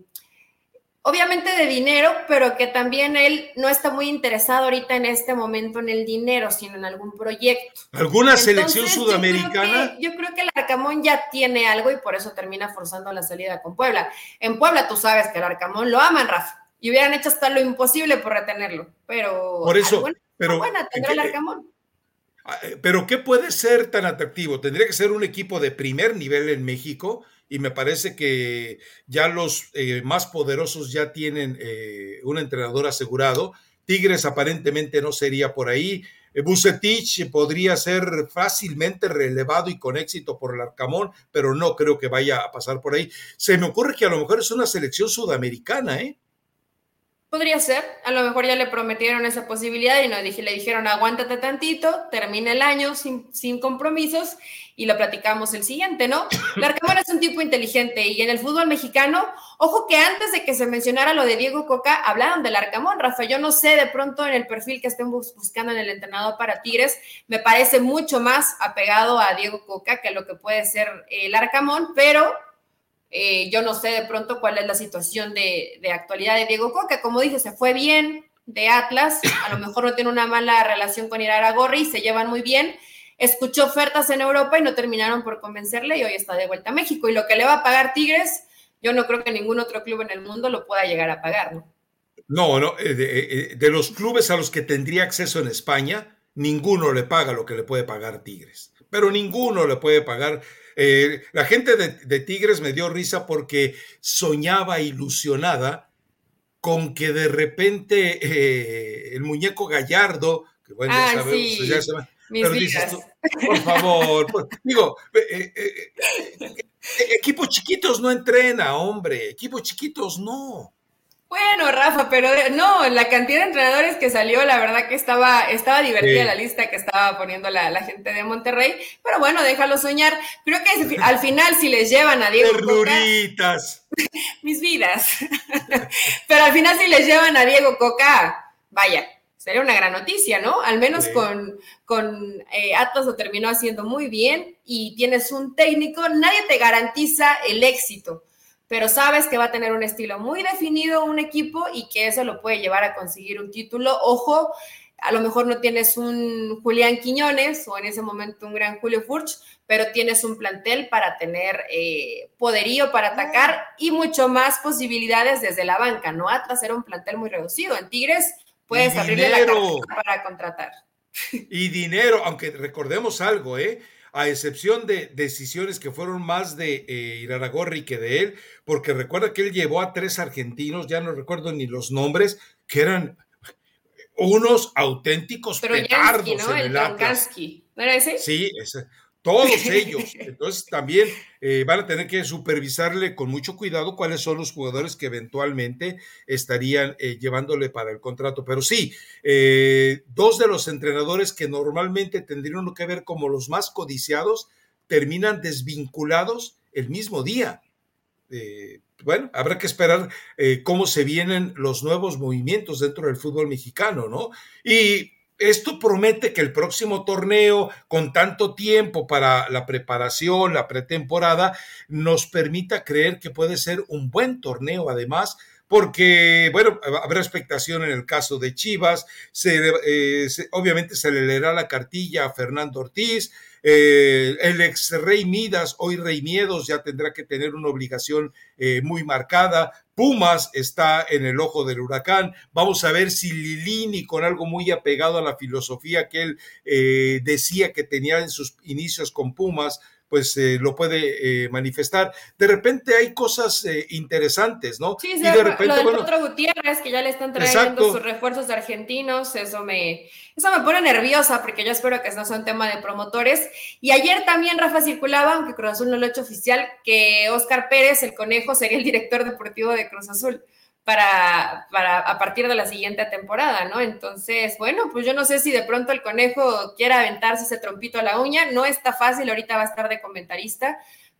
obviamente de dinero, pero que también él no está muy interesado ahorita en este momento en el dinero, sino en algún proyecto. ¿Alguna selección sudamericana? Yo creo, que, el Arcamón ya tiene algo y por eso termina forzando la salida con Puebla. En Puebla tú sabes que el Arcamón lo aman, Rafa, y hubieran hecho hasta lo imposible por retenerlo, pero... Por eso, pero... Buena tendrá el Arcamón. Ah, eh, pero ¿qué puede ser tan atractivo? Tendría que ser un equipo de primer nivel en México y me parece que ya los eh, más poderosos ya tienen eh, un entrenador asegurado. Tigres aparentemente no sería por ahí. Eh, Bucetich podría ser fácilmente relevado y con éxito por el Arcamón, pero no creo que vaya a pasar por ahí. Se me ocurre que a lo mejor es una selección sudamericana, ¿eh? Podría ser, a lo mejor ya le prometieron esa posibilidad y no, dije, le dijeron aguántate tantito, termina el año sin, sin compromisos y lo platicamos el siguiente, ¿no? (coughs) Larcamón es un tipo inteligente y en el fútbol mexicano, ojo que antes de que se mencionara lo de Diego Coca, hablaron del Arcamón, Rafa, yo no sé de pronto en el perfil que estén buscando en el entrenador para Tigres, me parece mucho más apegado a Diego Coca que lo que puede ser el Arcamón, pero eh, yo no sé de pronto cuál es la situación de, actualidad de Diego Coca. Como dije, se fue bien de Atlas, a lo mejor no tiene una mala relación con Irara Gorri, se llevan muy bien. Escuchó ofertas en Europa y no terminaron por convencerle y hoy está de vuelta a México. Y lo que le va a pagar Tigres, yo no creo que ningún otro club en el mundo lo pueda llegar a pagar, ¿no? No, no, eh, eh, de los clubes a los que tendría acceso en España, ninguno le paga lo que le puede pagar Tigres, pero ninguno le puede pagar eh, la gente de, Tigres me dio risa porque soñaba ilusionada con que de repente eh, el muñeco Gallardo, que bueno, ya ah, sabemos, pero dices por favor, digo, eh, equipos chiquitos no entrena, hombre, equipos chiquitos no. Bueno, Rafa, pero no, la cantidad de entrenadores que salió, la verdad que estaba, estaba divertida la lista que estaba poniendo la, gente de Monterrey, pero bueno, déjalo soñar. Creo que al final si les llevan a Diego Coca, (laughs) mis vidas, (laughs) pero al final si les llevan a Diego Coca, vaya, sería una gran noticia, ¿no? Al menos con, con eh, Atlas lo terminó haciendo muy bien y tienes un técnico, nadie te garantiza el éxito pero sabes que va a tener un estilo muy definido un equipo y que eso lo puede llevar a conseguir un título. Ojo, a lo mejor no tienes un Julián Quiñones o en ese momento un gran Julio Furch, pero tienes un plantel para tener eh, poderío para atacar y mucho más posibilidades desde la banca, ¿no? Atlas era un plantel muy reducido. En Tigres puedes abrirle la para contratar. Y dinero, aunque recordemos algo, ¿eh? A excepción de decisiones que fueron más de eh, Iraragorri que de él, porque recuerda que él llevó a tres argentinos, ya no recuerdo ni los nombres, que eran unos auténticos Pero petardos ¿no? el, ¿No era ese? Sí, ese, todos (laughs) ellos. Entonces también eh, van a tener que supervisarle con mucho cuidado cuáles son los jugadores que eventualmente estarían eh, llevándole para el contrato. Pero sí, eh, dos de los entrenadores que normalmente tendrían que ver como los más codiciados terminan desvinculados el mismo día. bueno, habrá que esperar cómo se vienen los nuevos movimientos dentro del fútbol mexicano, ¿no? Y esto promete que el próximo torneo, con tanto tiempo para la preparación, la pretemporada, nos permita creer que puede ser un buen torneo además, porque, bueno, habrá expectación en el caso de Chivas, eh, obviamente se le leerá la cartilla a Fernando Ortiz, eh, el ex Rey Midas, hoy Rey Miedos, ya tendrá que tener una obligación eh, muy marcada. Pumas está en el ojo del huracán. Vamos a ver si Lilini, con algo muy apegado a la filosofía que él eh, decía que tenía en sus inicios con Pumas, pues eh, lo puede eh, manifestar. De repente hay cosas eh, interesantes, ¿no? Sí, y de repente, lo del bueno, Potro Gutiérrez, que ya le están trayendo sus refuerzos argentinos, eso me, eso me pone nerviosa porque yo espero que no sea un tema de promotores. Y ayer también Rafa circulaba, aunque Cruz Azul no lo ha hecho oficial, que Oscar Pérez, el conejo, sería el director deportivo de Cruz Azul para, para a partir de la siguiente temporada, ¿no? Entonces, bueno, pues yo no sé si de pronto el conejo quiera aventarse ese trompito a la uña, no está fácil, ahorita va a estar de comentarista,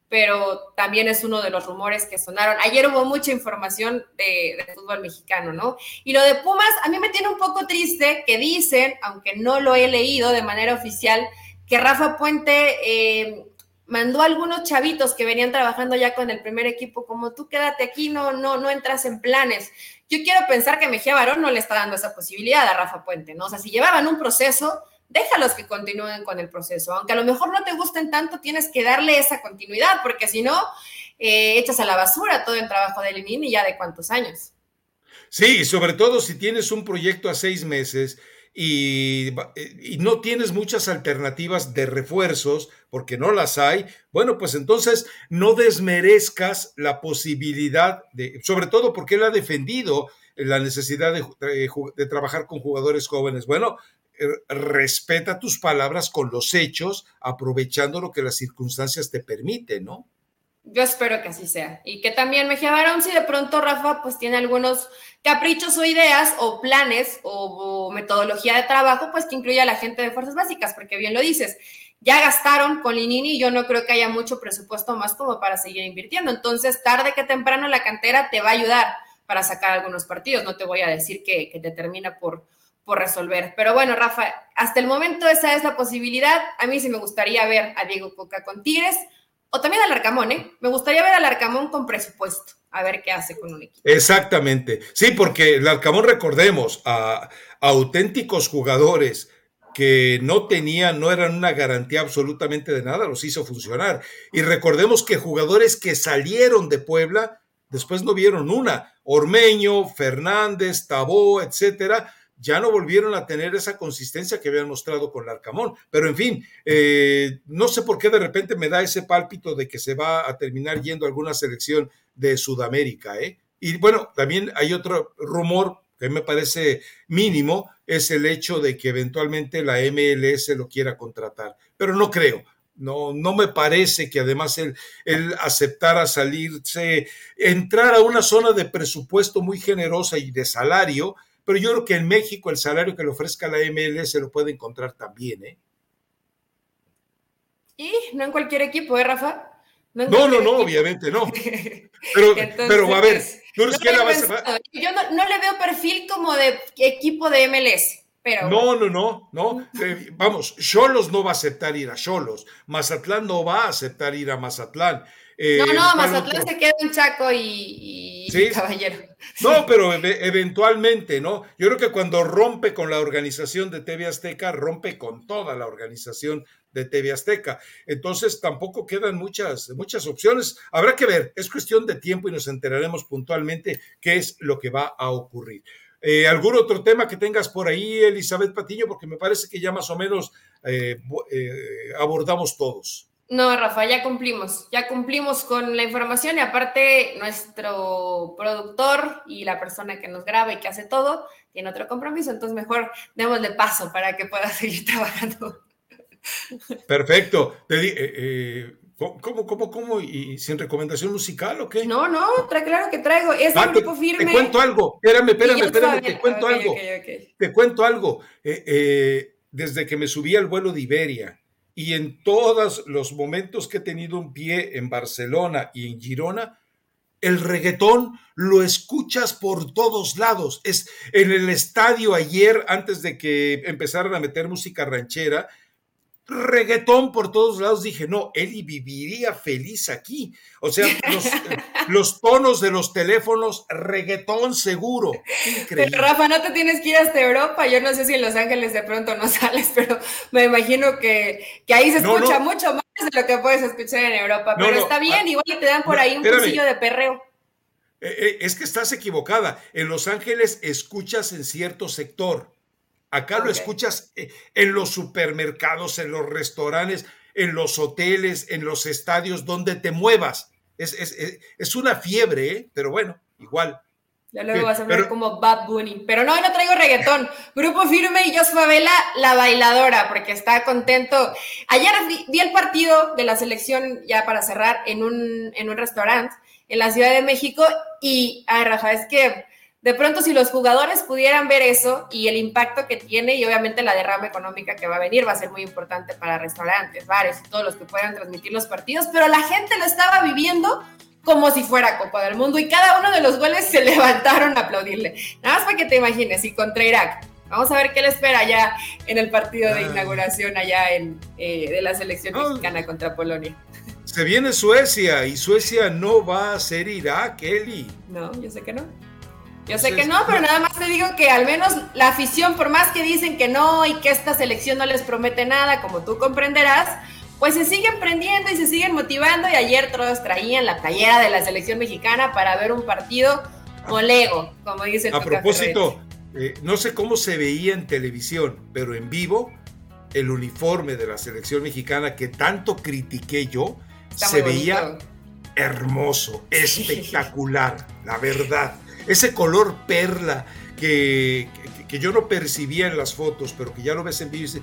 pero también es uno de los rumores que sonaron. Ayer hubo mucha información de, fútbol mexicano, ¿no? Y lo de Pumas, a mí me tiene un poco triste que dicen, aunque no lo he leído de manera oficial, que Rafa Puente eh, mandó a algunos chavitos que venían trabajando ya con el primer equipo, como tú quédate aquí, no, no, no entras en planes. Yo quiero pensar que Mejía Barón no le está dando esa posibilidad a Rafa Puente, ¿no? O sea, si llevaban un proceso, déjalos que continúen con el proceso. Aunque a lo mejor no te gusten tanto, tienes que darle esa continuidad, porque si no, eh, echas a la basura todo el trabajo de Lenin y ya de cuántos años. Sí, sobre todo si tienes un proyecto a seis meses y, no tienes muchas alternativas de refuerzos, porque no las hay, bueno, pues entonces no desmerezcas la posibilidad de, sobre todo porque él ha defendido la necesidad de, trabajar con jugadores jóvenes. Bueno, eh, respeta tus palabras con los hechos, aprovechando lo que las circunstancias te permiten, ¿no? Yo espero que así sea. Y que también Mejía Barón, si de pronto Rafa pues tiene algunos caprichos o ideas o planes o, metodología de trabajo, pues que incluya a la gente de fuerzas básicas, porque bien lo dices, ya gastaron con Linini y yo no creo que haya mucho presupuesto más como para seguir invirtiendo. Entonces, tarde que temprano la cantera te va a ayudar para sacar algunos partidos. No te voy a decir que, que te termina por, por resolver. Pero bueno, Rafa, hasta el momento esa es la posibilidad. A mí sí me gustaría ver a Diego Coca con Tigres o también al Arcamón, ¿eh? Me gustaría ver al Arcamón con presupuesto, a ver qué hace con un equipo. Exactamente. Sí, porque el Arcamón, recordemos, a, auténticos jugadores que no tenían, no eran una garantía absolutamente de nada, los hizo funcionar. Y recordemos que jugadores que salieron de Puebla, después no vieron una. Ormeño, Fernández, Tabó, etcétera, ya no volvieron a tener esa consistencia que habían mostrado con Larcamón. Pero en fin, eh, no sé por qué de repente me da ese pálpito de que se va a terminar yendo a alguna selección de Sudamérica. ¿eh? Y bueno, también hay otro rumor que me parece mínimo, es el hecho de que eventualmente la MLS lo quiera contratar. Pero no creo. No, no me parece que además él, él aceptara salirse, entrar a una zona de presupuesto muy generosa y de salario, pero yo creo que en México el salario que le ofrezca la MLS se lo puede encontrar también, ¿eh? Y no en cualquier equipo, ¿eh, Rafa? No, no, no, obviamente no. (laughs) Pero, pero a ver, ¿tú no que la vas a... Yo no, no, le veo perfil como de equipo de MLS. Pero... No, no, no, no. Eh, vamos, Cholos no va a aceptar ir a Cholos. Mazatlán no va a aceptar ir a Mazatlán. Eh, no, no, Mazatlán se queda en Chaco y, (laughs) Caballero. No, pero eventualmente, ¿no? Yo creo que cuando rompe con la organización de TV Azteca, rompe con toda la organización de TV Azteca. Entonces tampoco quedan muchas, muchas opciones. Habrá que ver, es cuestión de tiempo y nos enteraremos puntualmente qué es lo que va a ocurrir. Eh, ¿Algún otro tema que tengas por ahí, Elizabeth Patiño? Porque me parece que ya más o menos eh, abordamos todos. No, Rafa, ya cumplimos, ya cumplimos con la información y aparte nuestro productor y la persona que nos graba y que hace todo tiene otro compromiso, entonces mejor démosle paso para que pueda (laughs) seguir trabajando. Perfecto. Eh, eh, ¿Cómo, cómo, cómo? ¿Y sin recomendación musical o qué? No, no, claro que traigo. Es un grupo firme. Te cuento algo. Espérame, espérame, espérame, te cuento algo. Te cuento algo. desde que me subí al vuelo de Iberia, y en todos los momentos que he tenido un pie en Barcelona y en Girona, el reggaetón lo escuchas por todos lados. Es en el estadio ayer, antes de que empezaran a meter música ranchera, reggaetón por todos lados, dije, no, Eli viviría feliz aquí. O sea, (laughs) los, tonos de los teléfonos, reggaetón seguro. Increíble. Rafa, no te tienes que ir hasta Europa. Yo no sé si en Los Ángeles de pronto no (laughs) sales, pero me imagino que, ahí se escucha mucho más de lo que puedes escuchar en Europa. pero está bien, igual te dan por ahí un cursillo de perreo. Eh, eh, es que estás equivocada. En Los Ángeles escuchas en cierto sector Acá lo escuchas eh, en los supermercados, en los restaurantes. en los hoteles, en los estadios, donde te muevas. Es, es, una fiebre, ¿eh? pero bueno, igual. Ya luego vas a ver como Bad Bunny. Pero no, no traigo reggaetón. Grupo Firme y Jos Favela, la bailadora, porque está contento. Ayer vi, el partido de la selección, ya para cerrar, en un, en un restaurante en la Ciudad de México. Y, ay, Rafa, es que de pronto si los jugadores pudieran ver eso y el impacto que tiene y obviamente la derrama económica que va a venir va a ser muy importante para restaurantes, bares y todos los que puedan transmitir los partidos, pero la gente lo estaba viviendo como si fuera Copa del Mundo y cada uno de los goles se (laughs) levantaron a aplaudirle. Nada más para que te imagines, y contra Irak. Vamos a ver qué le espera ya en el partido de inauguración allá en, eh, de la selección mexicana contra Polonia. Se viene Suecia y Suecia no va a ser Irak, Eli. No, yo sé que no. Yo sé que no, pero nada más te digo que al menos la afición, por más que dicen que no y que esta selección no les promete nada, como tú comprenderás, pues se siguen prendiendo y se siguen motivando y ayer todos traían la playera de la selección mexicana para ver un partido molego, como dice el A propósito, eh, no sé cómo se veía en televisión, pero en vivo el uniforme de la selección mexicana que tanto critiqué yo se veía hermoso, espectacular, la verdad. Ese color perla que, que, yo no percibía en las fotos, pero que ya lo ves en vivo y dices,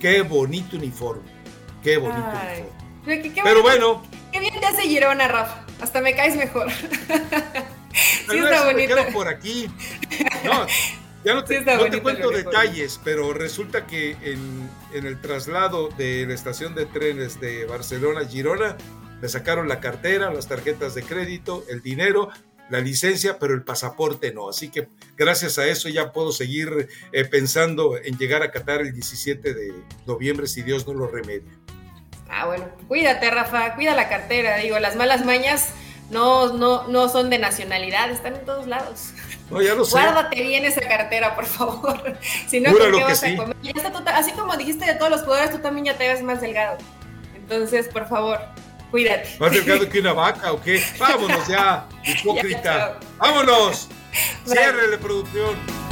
qué bonito uniforme. Qué bonito. Pero bueno. Qué bien te hace Girona, Rafa. Hasta me caes mejor. (laughs) sí está bonito. por aquí. No, ya no te, cuento detalles, pero resulta que en, en, el traslado de la estación de trenes de Barcelona a Girona, me sacaron la cartera, las tarjetas de crédito, el dinero, la licencia, pero el pasaporte no. Así que gracias a eso ya puedo seguir eh, pensando en llegar a Qatar el 17 de noviembre si Dios no lo remedia. Ah, bueno, cuídate, Rafa, cuida la cartera. Digo, las malas mañas no, no, no son de nacionalidad, están en todos lados. No, ya lo sé. Guárdate bien esa cartera, por favor. (laughs) si no, ¿qué vas a comer? así como dijiste de todos los jugadores, tú también ya te ves más delgado. Entonces, por favor, cuídate. ¿Más delgado que una vaca o qué? (laughs) Vámonos ya, hipócrita. Vámonos. Cierre la producción.